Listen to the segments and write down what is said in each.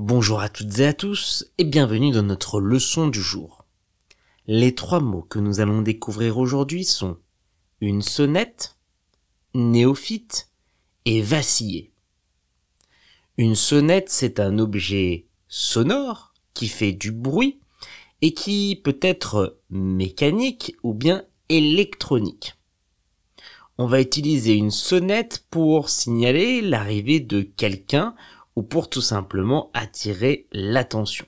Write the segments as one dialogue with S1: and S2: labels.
S1: Bonjour à toutes et à tous et bienvenue dans notre leçon du jour. Les trois mots que nous allons découvrir aujourd'hui sont une sonnette, néophyte et vaciller. Une sonnette, c'est un objet sonore qui fait du bruit et qui peut être mécanique ou bien électronique. On va utiliser une sonnette pour signaler l'arrivée de quelqu'un ou pour tout simplement attirer l'attention.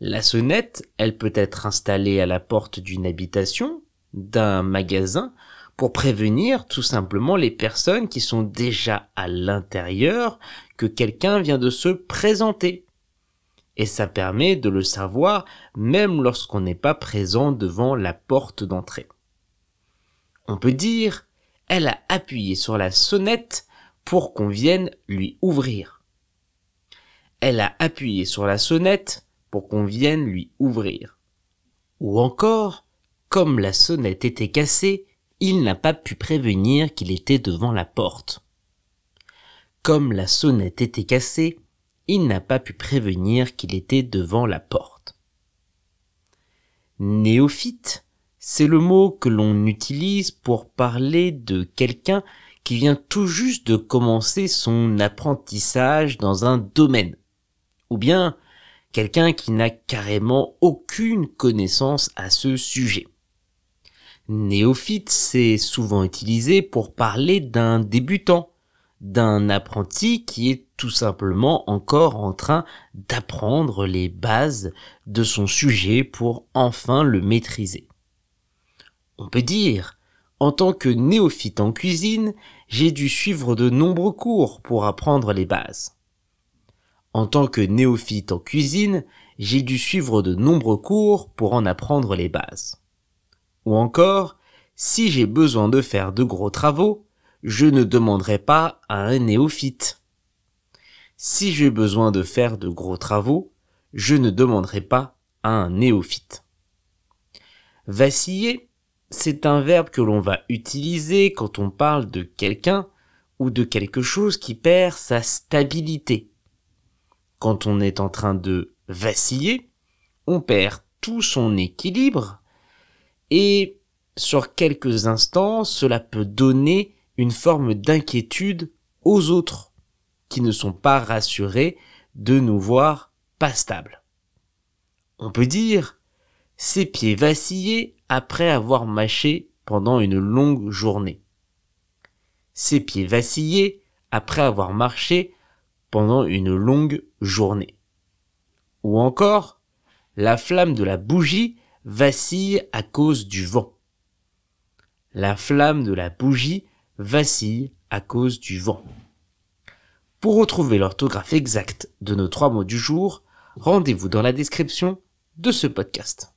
S1: La sonnette, elle peut être installée à la porte d'une habitation, d'un magasin, pour prévenir tout simplement les personnes qui sont déjà à l'intérieur que quelqu'un vient de se présenter. Et ça permet de le savoir même lorsqu'on n'est pas présent devant la porte d'entrée. On peut dire, elle a appuyé sur la sonnette pour qu'on vienne lui ouvrir. Elle a appuyé sur la sonnette pour qu'on vienne lui ouvrir. Ou encore, comme la sonnette était cassée, il n'a pas pu prévenir qu'il était devant la porte. Comme la sonnette était cassée, il n'a pas pu prévenir qu'il était devant la porte. Néophyte, c'est le mot que l'on utilise pour parler de quelqu'un qui vient tout juste de commencer son apprentissage dans un domaine, ou bien quelqu'un qui n'a carrément aucune connaissance à ce sujet. Néophyte, c'est souvent utilisé pour parler d'un débutant, d'un apprenti qui est tout simplement encore en train d'apprendre les bases de son sujet pour enfin le maîtriser. On peut dire en tant que néophyte en cuisine, j'ai dû suivre de nombreux cours pour apprendre les bases. En tant que néophyte en cuisine, j'ai dû suivre de nombreux cours pour en apprendre les bases. Ou encore, si j'ai besoin de faire de gros travaux, je ne demanderai pas à un néophyte. Si j'ai besoin de faire de gros travaux, je ne demanderai pas à un néophyte. Vaciller c'est un verbe que l'on va utiliser quand on parle de quelqu'un ou de quelque chose qui perd sa stabilité. Quand on est en train de vaciller, on perd tout son équilibre et sur quelques instants, cela peut donner une forme d'inquiétude aux autres qui ne sont pas rassurés de nous voir pas stables. On peut dire ses pieds vacillaient après avoir mâché pendant une longue journée. Ses pieds vacillaient après avoir marché pendant une longue journée. Ou encore, la flamme de la bougie vacille à cause du vent. La flamme de la bougie vacille à cause du vent. Pour retrouver l'orthographe exacte de nos trois mots du jour, rendez-vous dans la description de ce podcast.